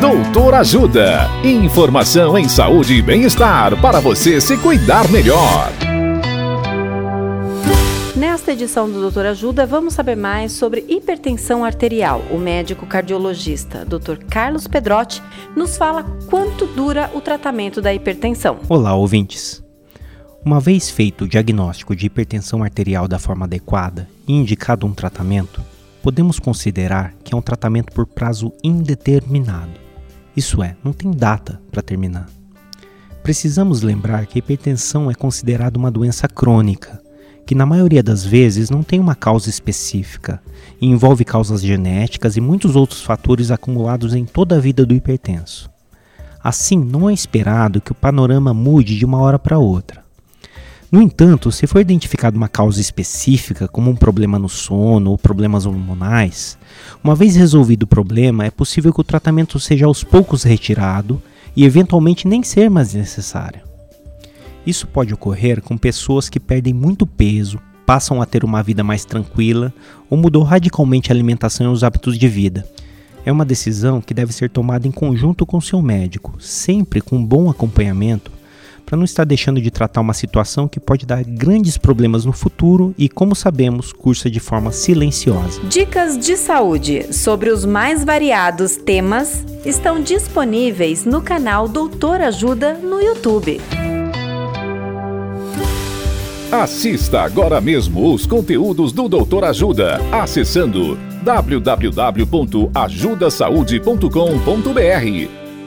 Doutor Ajuda. Informação em saúde e bem-estar para você se cuidar melhor. Nesta edição do Doutor Ajuda, vamos saber mais sobre hipertensão arterial. O médico cardiologista Dr. Carlos Pedrotti nos fala quanto dura o tratamento da hipertensão. Olá, ouvintes. Uma vez feito o diagnóstico de hipertensão arterial da forma adequada e indicado um tratamento, podemos considerar que é um tratamento por prazo indeterminado isso é, não tem data para terminar. Precisamos lembrar que a hipertensão é considerada uma doença crônica, que na maioria das vezes não tem uma causa específica e envolve causas genéticas e muitos outros fatores acumulados em toda a vida do hipertenso. Assim, não é esperado que o panorama mude de uma hora para outra. No entanto, se for identificada uma causa específica, como um problema no sono ou problemas hormonais, uma vez resolvido o problema, é possível que o tratamento seja aos poucos retirado e eventualmente nem ser mais necessário. Isso pode ocorrer com pessoas que perdem muito peso, passam a ter uma vida mais tranquila ou mudou radicalmente a alimentação e os hábitos de vida. É uma decisão que deve ser tomada em conjunto com seu médico, sempre com um bom acompanhamento para não estar deixando de tratar uma situação que pode dar grandes problemas no futuro e, como sabemos, cursa de forma silenciosa. Dicas de saúde sobre os mais variados temas estão disponíveis no canal Doutor Ajuda no YouTube. Assista agora mesmo os conteúdos do Doutor Ajuda acessando www.ajudasaude.com.br